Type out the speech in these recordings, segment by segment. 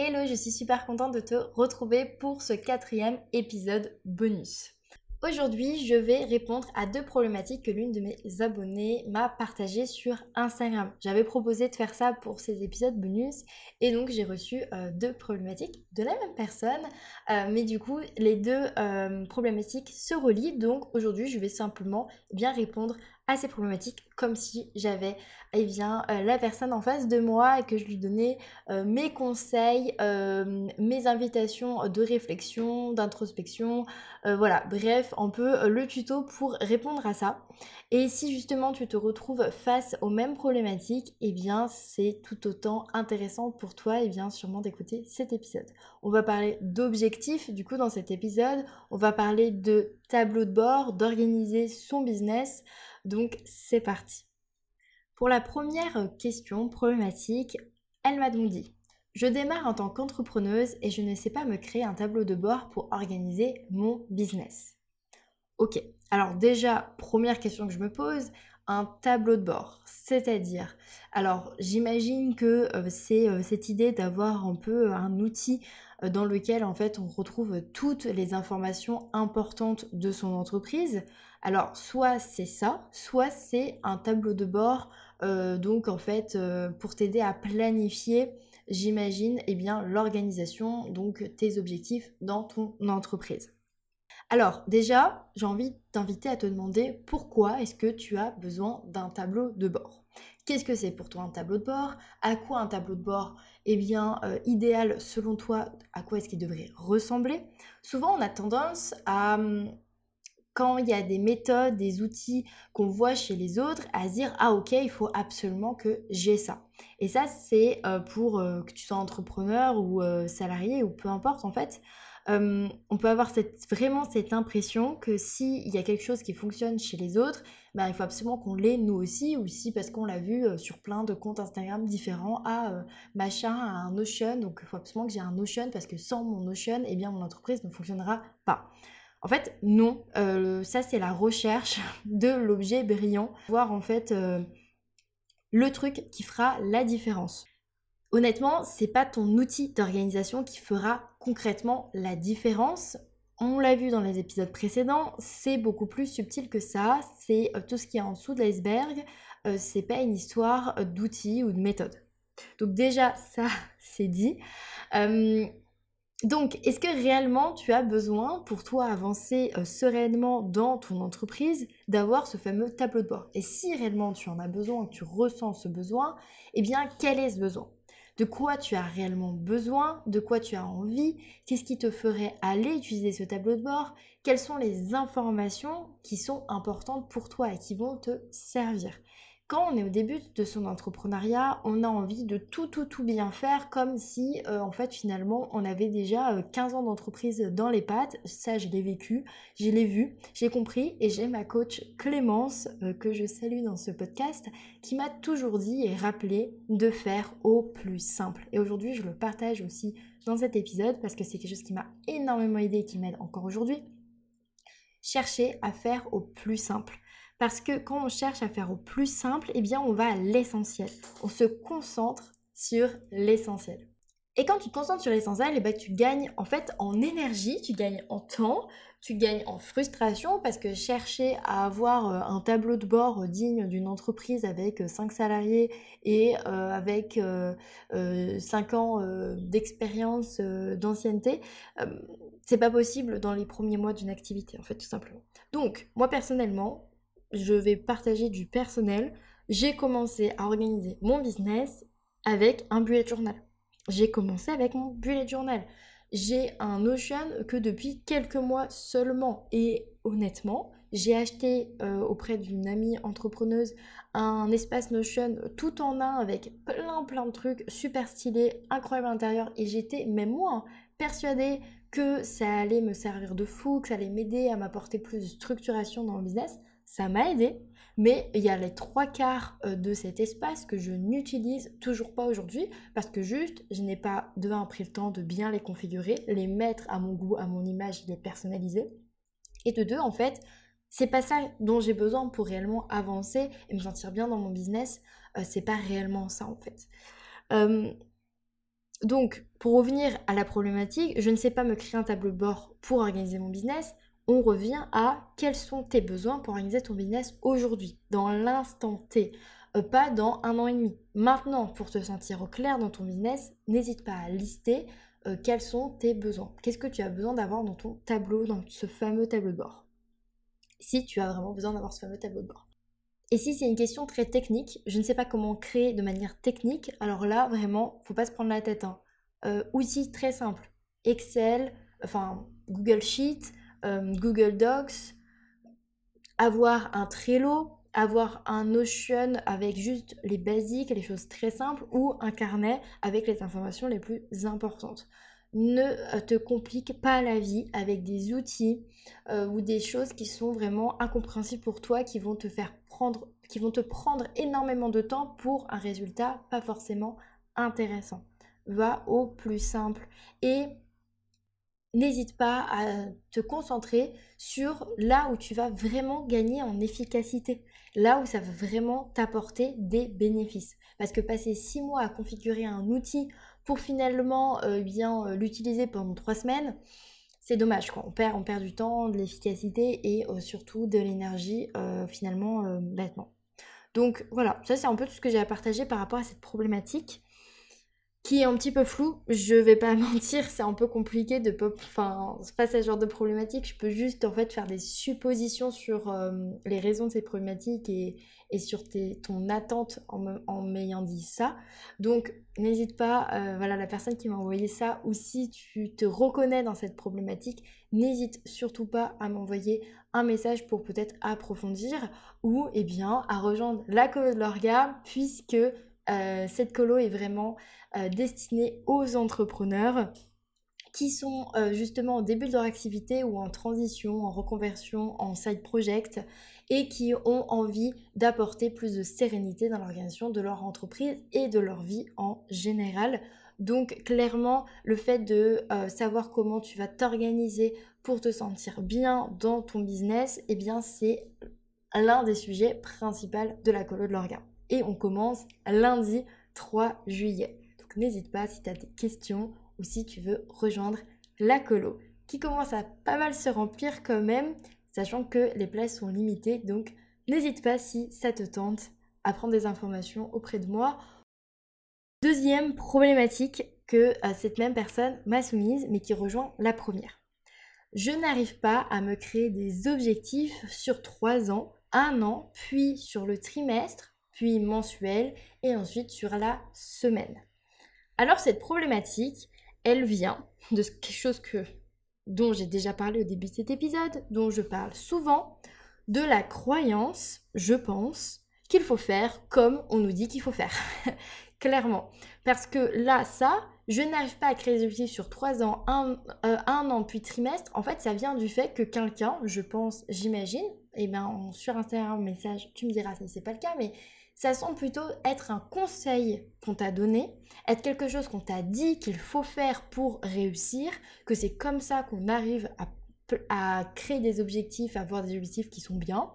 Hello, je suis super contente de te retrouver pour ce quatrième épisode bonus. Aujourd'hui, je vais répondre à deux problématiques que l'une de mes abonnées m'a partagées sur Instagram. J'avais proposé de faire ça pour ces épisodes bonus et donc j'ai reçu euh, deux problématiques de la même personne, euh, mais du coup les deux euh, problématiques se relient. Donc aujourd'hui, je vais simplement bien répondre à ces problématiques comme si j'avais eh bien, euh, la personne en face de moi et que je lui donnais euh, mes conseils, euh, mes invitations de réflexion, d'introspection, voilà, bref, un peu le tuto pour répondre à ça. Et si justement tu te retrouves face aux mêmes problématiques, eh bien c'est tout autant intéressant pour toi et eh bien sûrement d'écouter cet épisode. On va parler d'objectifs du coup dans cet épisode, on va parler de tableau de bord, d'organiser son business. Donc c'est parti. Pour la première question problématique, elle m'a donc dit Je démarre en tant qu'entrepreneuse et je ne sais pas me créer un tableau de bord pour organiser mon business. Ok, alors déjà, première question que je me pose, un tableau de bord, c'est-à-dire, alors j'imagine que euh, c'est euh, cette idée d'avoir un peu un outil euh, dans lequel en fait on retrouve toutes les informations importantes de son entreprise. Alors soit c'est ça, soit c'est un tableau de bord, euh, donc en fait euh, pour t'aider à planifier, j'imagine, eh bien l'organisation, donc tes objectifs dans ton entreprise. Alors déjà, j'ai envie de t'inviter à te demander pourquoi est-ce que tu as besoin d'un tableau de bord? Qu'est-ce que c'est pour toi un tableau de bord? À quoi un tableau de bord? Eh bien, euh, idéal selon toi, à quoi est-ce qu'il devrait ressembler? Souvent, on a tendance à hum, quand il y a des méthodes, des outils qu'on voit chez les autres, à se dire ah ok, il faut absolument que j'ai ça. Et ça, c'est euh, pour euh, que tu sois entrepreneur ou salarié ou peu importe en fait. On peut avoir vraiment cette impression que s'il y a quelque chose qui fonctionne chez les autres, ben, il faut absolument qu'on l'ait nous aussi, ou si parce qu'on l'a vu sur plein de comptes Instagram différents, ah machin a un Notion, donc il faut absolument que j'ai un Notion parce que sans mon Notion, eh bien mon entreprise ne fonctionnera pas. En fait, non. Euh, ça, c'est la recherche de l'objet brillant. Voir en fait euh, le truc qui fera la différence. Honnêtement, c'est pas ton outil d'organisation qui fera concrètement la différence. On l'a vu dans les épisodes précédents, c'est beaucoup plus subtil que ça. C'est euh, tout ce qui est en dessous de l'iceberg. c'est pas une histoire d'outils ou de méthode. Donc déjà, ça, c'est dit. Donc, est-ce que réellement tu as besoin, pour toi avancer euh, sereinement dans ton entreprise, d'avoir ce fameux tableau de bord? Et si réellement tu en as besoin, tu ressens ce besoin, eh bien, quel est ce besoin? De quoi tu as réellement besoin? De quoi tu as envie? Qu'est-ce qui te ferait aller utiliser ce tableau de bord? Quelles sont les informations qui sont importantes pour toi et qui vont te servir? Quand on est au début de son entrepreneuriat, on a envie de tout, tout, tout bien faire comme si, euh, en fait, finalement, on avait déjà 15 euh, ans d'entreprise dans les pattes. Ça, je l'ai vécu, je l'ai vu, j'ai compris et j'ai ma coach Clémence, euh, que je salue dans ce podcast, qui m'a toujours dit et rappelé de faire au plus simple. Et aujourd'hui, je le partage aussi dans cet épisode parce que c'est quelque chose qui m'a énormément aidé et qui m'aide encore aujourd'hui. Chercher à faire au plus simple. Parce que quand on cherche à faire au plus simple, eh bien on va à l'essentiel. On se concentre sur l'essentiel. Et quand tu te concentres sur l'essentiel, eh ben, tu gagnes en fait en énergie, tu gagnes en temps, tu gagnes en frustration parce que chercher à avoir euh, un tableau de bord digne d'une entreprise avec 5 euh, salariés et euh, avec 5 ans d'expérience, d'ancienneté, c'est pas possible dans les premiers mois d'une activité en fait tout simplement. Donc moi personnellement, je vais partager du personnel. J'ai commencé à organiser mon business avec un bullet journal. J'ai commencé avec mon bullet journal. J'ai un Notion que depuis quelques mois seulement. Et honnêtement, j'ai acheté euh, auprès d'une amie entrepreneuse un espace Notion tout en un avec plein plein de trucs super stylés, incroyable à l'intérieur. Et j'étais, même moi, hein, persuadée que ça allait me servir de fou, que ça allait m'aider à m'apporter plus de structuration dans le business ça m'a aidé, mais il y a les trois quarts euh, de cet espace que je n'utilise toujours pas aujourd'hui parce que juste je n'ai pas de un pris le temps de bien les configurer, les mettre à mon goût, à mon image, les personnaliser. Et de deux, en fait, c'est pas ça dont j'ai besoin pour réellement avancer et me sentir bien dans mon business. Euh, c'est pas réellement ça en fait. Donc, pour revenir à la problématique, je ne sais pas me créer un tableau de bord pour organiser mon business. On revient à quels sont tes besoins pour organiser ton business aujourd'hui, dans l'instant T, euh, pas dans un an et demi. Maintenant, pour te sentir au clair dans ton business, n'hésite pas à lister euh, quels sont tes besoins. Qu'est-ce que tu as besoin d'avoir dans ton tableau, dans ce fameux tableau de bord? Si tu as vraiment besoin d'avoir ce fameux tableau de bord. Et si c'est une question très technique, je ne sais pas comment créer de manière technique, alors là, vraiment, faut pas se prendre la tête. Hein. Euh, outils très simples. Excel, enfin Google Sheet, euh, Google Docs, avoir un Trello, avoir un Notion avec juste les basiques, les choses très simples, ou un carnet avec les informations les plus importantes. Ne euh, te complique pas la vie avec des outils ou des choses qui sont vraiment incompréhensibles pour toi, qui vont te faire qui vont te prendre énormément de temps pour un résultat pas forcément intéressant. Va au plus simple et n'hésite pas à te concentrer sur là où tu vas vraiment gagner en efficacité, là où ça va vraiment t'apporter des bénéfices. Parce que passer six mois à configurer un outil pour finalement euh, bien euh, l'utiliser pendant trois semaines, c'est dommage quoi. On perd, on perd du temps, de l'efficacité et euh, surtout de l'énergie finalement bêtement. Donc voilà, ça c'est un peu tout ce que j'ai à partager par rapport à cette problématique qui est un petit peu flou. Je vais pas mentir, c'est un peu compliqué de pop. Enfin, face à ce genre de problématique, je peux juste en fait faire des suppositions sur euh, les raisons de ces problématiques et, sur ton attente en, m'ayant dit ça. Donc, n'hésite pas, euh, voilà, la personne qui m'a envoyé ça, ou si tu te reconnais dans cette problématique, n'hésite surtout pas à m'envoyer un message pour peut-être approfondir ou, eh bien, à rejoindre la colo de l'orga, puisque euh, cette colo est vraiment euh, destinée aux entrepreneurs qui sont euh, justement au début de leur activité ou en transition, en reconversion, en side project et qui ont envie d'apporter plus de sérénité dans l'organisation de leur entreprise et de leur vie en général. Donc clairement, le fait de savoir comment tu vas t'organiser pour te sentir bien dans ton business, eh bien c'est l'un des sujets principaux de la colo de l'organe et on commence lundi 3 juillet. N'hésite pas si tu as des questions ou si tu veux rejoindre la colo qui commence à pas mal se remplir quand même, sachant que les places sont limitées. Donc n'hésite pas si ça te tente à prendre des informations auprès de moi. Deuxième problématique que euh, cette même personne m'a soumise, mais qui rejoint la première. Je n'arrive pas à me créer des objectifs sur 3 ans, un an, puis sur le trimestre, puis mensuel et ensuite sur la semaine. Alors cette problématique, elle vient de quelque chose que dont j'ai déjà parlé au début de cet épisode, dont je parle souvent, de la croyance, je pense, qu'il faut faire comme on nous dit qu'il faut faire. Clairement. Parce que là, ça, je n'arrive pas à créer des objectifs sur trois ans, un, euh, un, an, puis trimestre. En fait, ça vient du fait que quelqu'un, je pense, j'imagine, et eh bien sur Instagram, message, tu me diras si c'est pas le cas, mais ça semble plutôt être un conseil qu'on t'a donné, être quelque chose qu'on t'a dit qu'il faut faire pour réussir, que c'est comme ça qu'on arrive à, créer des objectifs, à avoir des objectifs qui sont bien.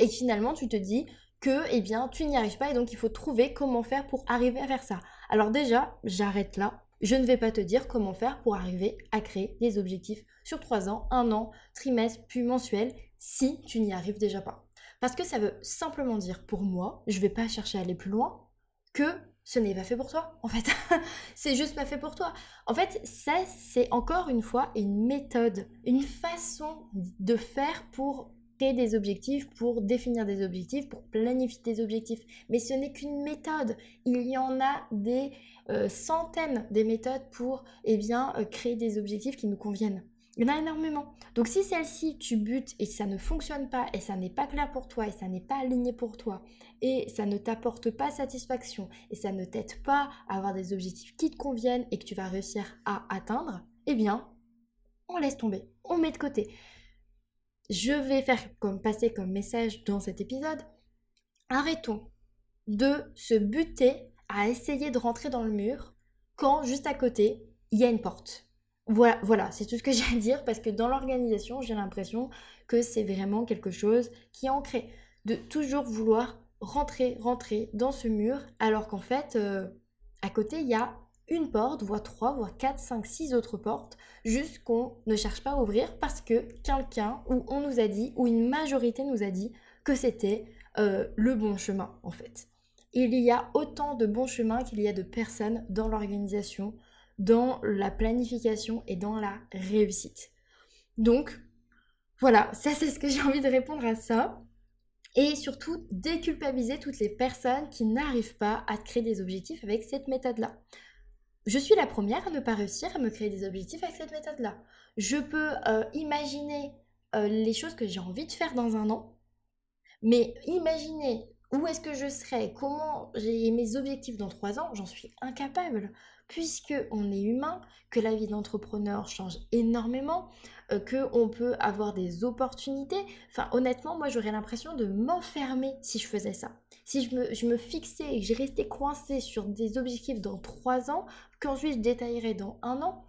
Et finalement, tu te dis que eh bien, tu n'y arrives pas et donc il faut trouver comment faire pour arriver à faire ça. Alors déjà, j'arrête là. Je ne vais pas te dire comment faire pour arriver à créer des objectifs sur 3 ans, 1 an, trimestre, puis mensuel, si tu n'y arrives déjà pas. Parce que ça veut simplement dire pour moi, je vais pas chercher à aller plus loin, que ce n'est pas fait pour toi, en fait. c'est juste pas fait pour toi. En fait, ça, c'est encore une fois une méthode, une façon de faire pour créer des objectifs, pour définir des objectifs, pour planifier des objectifs. Mais ce n'est qu'une méthode. Il y en a des euh, centaines des méthodes pour eh bien, euh, créer des objectifs qui nous conviennent. Il y en a énormément. Donc si celle-ci, tu butes et ça ne fonctionne pas et ça n'est pas clair pour toi et ça n'est pas aligné pour toi et ça ne t'apporte pas satisfaction et ça ne t'aide pas à avoir des objectifs qui te conviennent et que tu vas réussir à atteindre, eh bien, on laisse tomber, on met de côté. Je vais faire comme passer comme message dans cet épisode. Arrêtons de se buter à essayer de rentrer dans le mur quand juste à côté, il y a une porte voilà, voilà c'est tout ce que j'ai à dire parce que dans l'organisation, j'ai l'impression que c'est vraiment quelque chose qui est ancré. De toujours vouloir rentrer, rentrer dans ce mur, alors qu'en fait, euh, à côté, il y a une porte, voire trois, voire quatre, cinq, six autres portes, juste qu'on ne cherche pas à ouvrir parce que quelqu'un ou on nous a dit, ou une majorité nous a dit que c'était euh, le bon chemin en fait. Il y a autant de bons chemins qu'il y a de personnes dans l'organisation, dans la planification et dans la réussite. Donc, voilà, ça c'est ce que j'ai envie de répondre à ça. Et surtout, déculpabiliser toutes les personnes qui n'arrivent pas à créer des objectifs avec cette méthode-là. Je suis la première à ne pas réussir à me créer des objectifs avec cette méthode-là. Je peux euh, imaginer euh, les choses que j'ai envie de faire dans un an, mais imaginer où est-ce que je serai, comment j'ai mes objectifs dans trois ans, j'en suis incapable puisque on est humain, que la vie d'entrepreneur change énormément, euh, que on peut avoir des opportunités. Enfin, honnêtement, moi, j'aurais l'impression de m'enfermer si je faisais ça. Si je me, fixais et que j'ai resté coincé sur des objectifs dans trois ans, qu'ensuite je détaillerais dans un an,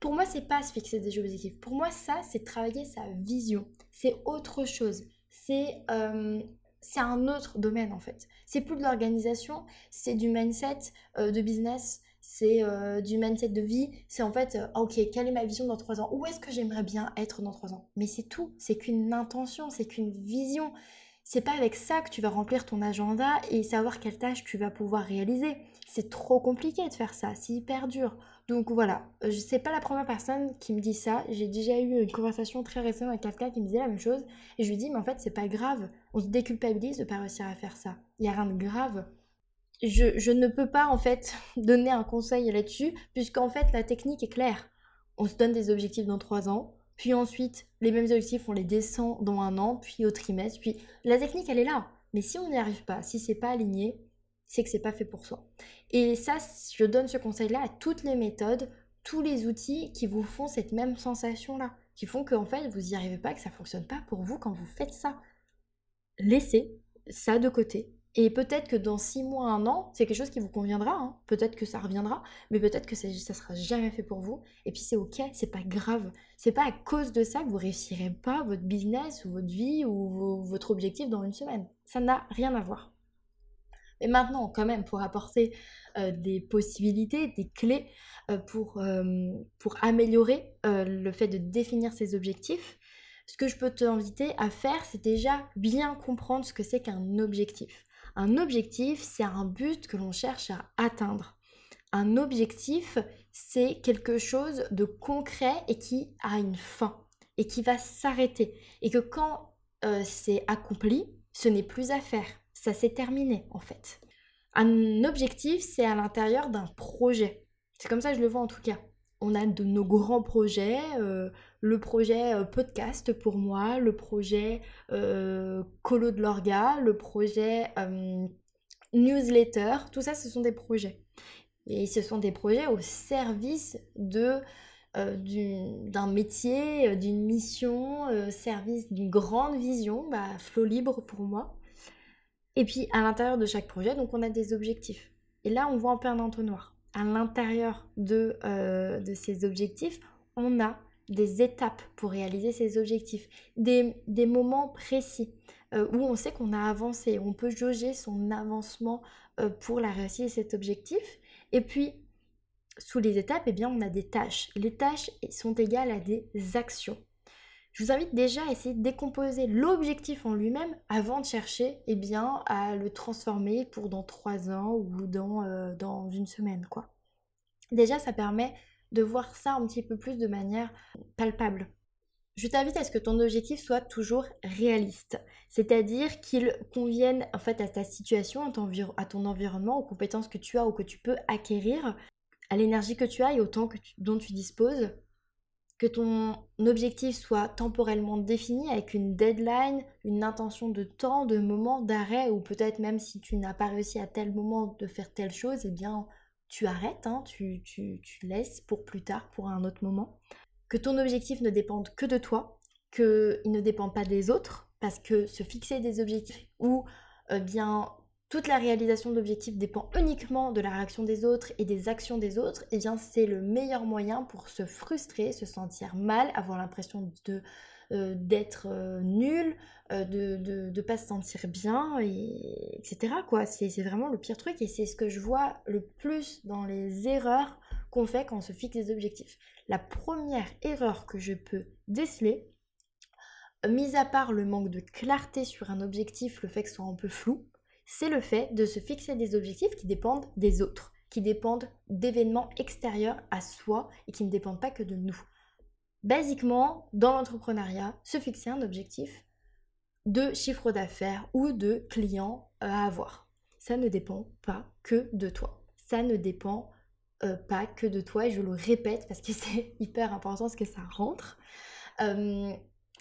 pour moi, c'est pas se fixer des objectifs. Pour moi, ça, c'est travailler sa vision. C'est autre chose. C'est euh, c'est un autre domaine en fait. C'est plus de l'organisation, c'est du mindset euh, de business, c'est euh, du mindset de vie, c'est en fait, euh, ok, quelle est ma vision dans trois ans? Où est-ce que j'aimerais bien être dans trois ans? Mais c'est tout, c'est qu'une intention, c'est qu'une vision. C'est pas avec ça que tu vas remplir ton agenda et savoir quelle tâche tu vas pouvoir réaliser. C'est trop compliqué de faire ça, c'est hyper dur. Donc voilà, euh, je sais pas la première personne qui me dit ça. J'ai déjà eu une conversation très récemment avec quelqu'un qui me disait la même chose et je lui dis mais en fait c'est pas grave. On se déculpabilise de pas réussir à faire ça. Il y a rien de grave je, ne peux pas en fait donner un conseil là-dessus, puisqu'en fait la technique est claire. On se donne des objectifs dans trois ans, puis ensuite les mêmes objectifs on les descend dans un an, puis au trimestre, puis la technique elle est là. Mais si on n'y arrive pas, si c'est pas aligné, c'est que c'est pas fait pour soi. Et ça, je donne ce conseil-là à toutes les méthodes, tous les outils qui vous font cette même sensation-là, qui font qu'en fait vous n'y arrivez pas, que ça fonctionne pas pour vous quand vous faites ça. Laissez ça de côté et peut-être que dans six mois, un an, c'est quelque chose qui vous conviendra. Hein. Peut-être que ça reviendra, mais peut-être que ça, ça sera jamais fait pour vous. Et puis c'est ok, c'est pas grave. C'est pas à cause de ça que vous réussirez pas votre business ou votre vie ou votre objectif dans une semaine. Ça n'a rien à voir. Mais maintenant, quand même, pour apporter des possibilités, des clés pour, pour améliorer le fait de définir ses objectifs, ce que je peux t'inviter à faire, c'est déjà bien comprendre ce que c'est qu'un objectif. Un objectif, c'est un but que l'on cherche à atteindre. Un objectif, c'est quelque chose de concret et qui a une fin et qui va s'arrêter. Et que quand c'est accompli, ce n'est plus à faire. Ça s'est terminé en fait. Un objectif, c'est à l'intérieur d'un projet. C'est comme ça que je le vois en tout cas on a de nos grands projets, euh, le projet euh, podcast pour moi, le projet euh, Colo de l'Orga, le projet newsletter, tout ça ce sont des projets. Et ce sont des projets au service de d'un métier, d'une mission, service d'une grande vision, bah, flot libre pour moi. Et puis à l'intérieur de chaque projet, donc on a des objectifs. Et là, on voit un peu un entonnoir à l'intérieur de, euh, ces objectifs, on a des étapes pour réaliser ces objectifs, des, moments précis euh, où on sait qu'on a avancé, on peut jauger son avancement euh, pour la réussite de cet objectif. Et puis, sous les étapes, eh bien, on a des tâches. Les tâches sont égales à des actions. Je vous invite déjà à essayer de décomposer l'objectif en lui-même avant de chercher eh bien, à le transformer pour dans trois ans ou dans, euh, dans une semaine. quoi. Déjà, ça permet de voir ça un petit peu plus de manière palpable. Je t'invite à ce que ton objectif soit toujours réaliste, c'est-à-dire qu'il convienne en fait à ta situation, à ton, environnement, aux compétences que tu as ou que tu peux acquérir, à l'énergie que tu as et au temps que dont tu disposes que ton objectif soit temporellement défini avec une deadline, une intention de temps, de moment, d'arrêt, ou peut-être même si tu n'as pas réussi à tel moment de faire telle chose, eh bien tu arrêtes, hein, tu, laisses pour plus tard, pour un autre moment. Que ton objectif ne dépende que de toi, qu'il ne dépend pas des autres, parce que se fixer des objectifs ou eh bien toute la réalisation d'objectifs dépend uniquement de la réaction des autres et des actions des autres, et eh bien c'est le meilleur moyen pour se frustrer, se sentir mal, avoir l'impression euh, d'être euh, nul, euh, de, de, pas se sentir bien, et, etc. quoi. C'est vraiment le pire truc et c'est ce que je vois le plus dans les erreurs qu'on fait quand on se fixe des objectifs. La première erreur que je peux déceler, mis à part le manque de clarté sur un objectif, le fait que ce soit un peu flou, c'est le fait de se fixer des objectifs qui dépendent des autres, qui dépendent d'événements extérieurs à soi et qui ne dépendent pas que de nous. Basiquement, dans l'entrepreneuriat, se fixer un objectif de chiffre d'affaires ou de clients à avoir. Ça ne dépend pas que de toi. Ça ne dépend euh, pas que de toi et je le répète parce que c'est hyper important ce que ça rentre. Euh,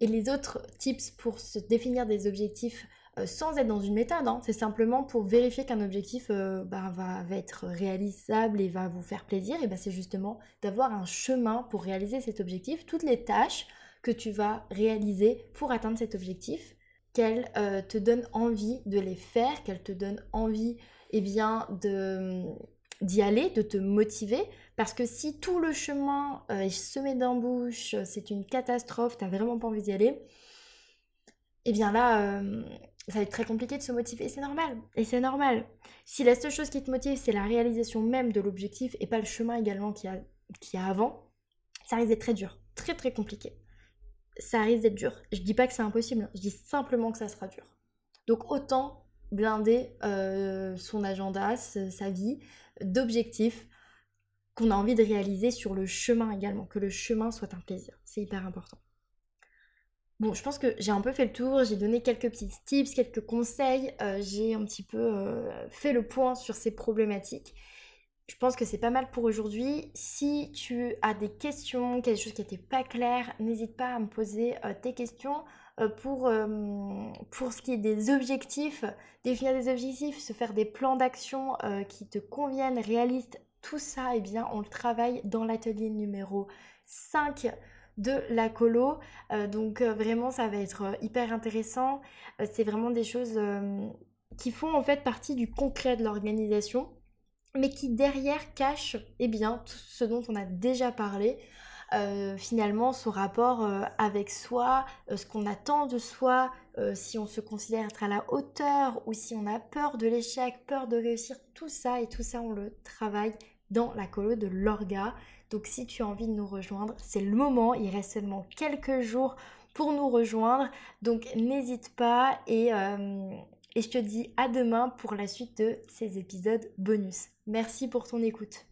et les autres tips pour se définir des objectifs euh, sans être dans une méthode, hein, c'est simplement pour vérifier qu'un objectif bah, va, être réalisable et va vous faire plaisir, et ben, c'est justement d'avoir un chemin pour réaliser cet objectif, toutes les tâches que tu vas réaliser pour atteindre cet objectif, qu'elles te donnent envie de les faire, qu'elles te donnent envie eh bien, de, d'y aller, de te motiver, parce que si tout le chemin euh, est semé d'embûches, c'est une catastrophe, t'as vraiment pas envie d'y aller, eh bien là, euh, ça va être très compliqué de se motiver, c'est normal, et c'est normal. Si la seule chose qui te motive, c'est la réalisation même de l'objectif, et pas le chemin également qu'il y a, a avant, ça risque d'être très dur, très très compliqué. Ça risque d'être dur. Je dis pas que c'est impossible, je dis simplement que ça sera dur. Donc autant blinder euh, son agenda, sa vie, d'objectifs qu'on a envie de réaliser sur le chemin également, que le chemin soit un plaisir. C'est hyper important. Bon, je pense que j'ai un peu fait le tour, j'ai donné quelques petits tips, quelques conseils, euh, j'ai un petit peu euh, fait le point sur ces problématiques. Je pense que c'est pas mal pour aujourd'hui. Si tu as des questions, quelque chose qui n'était pas clair, n'hésite pas à me poser euh, tes questions. Pour, pour ce qui est des objectifs, définir des objectifs, se faire des plans d'action qui te conviennent, réalistes, tout ça, eh bien, on le travaille dans l'atelier numéro 5 de la colo. donc vraiment, ça va être hyper intéressant. c'est vraiment des choses qui font en fait partie du concret de l'organisation, mais qui derrière cachent eh bien, tout ce dont on a déjà parlé. Euh, finalement ce rapport euh, avec soi, euh, ce qu'on attend de soi, si on se considère être à la hauteur ou si on a peur de l'échec, peur de réussir, tout ça et tout ça on le travaille dans la colo de l'orga. Donc si tu as envie de nous rejoindre, c'est le moment, il reste seulement quelques jours pour nous rejoindre. Donc n'hésite pas et, et je te dis à demain pour la suite de ces épisodes bonus. Merci pour ton écoute.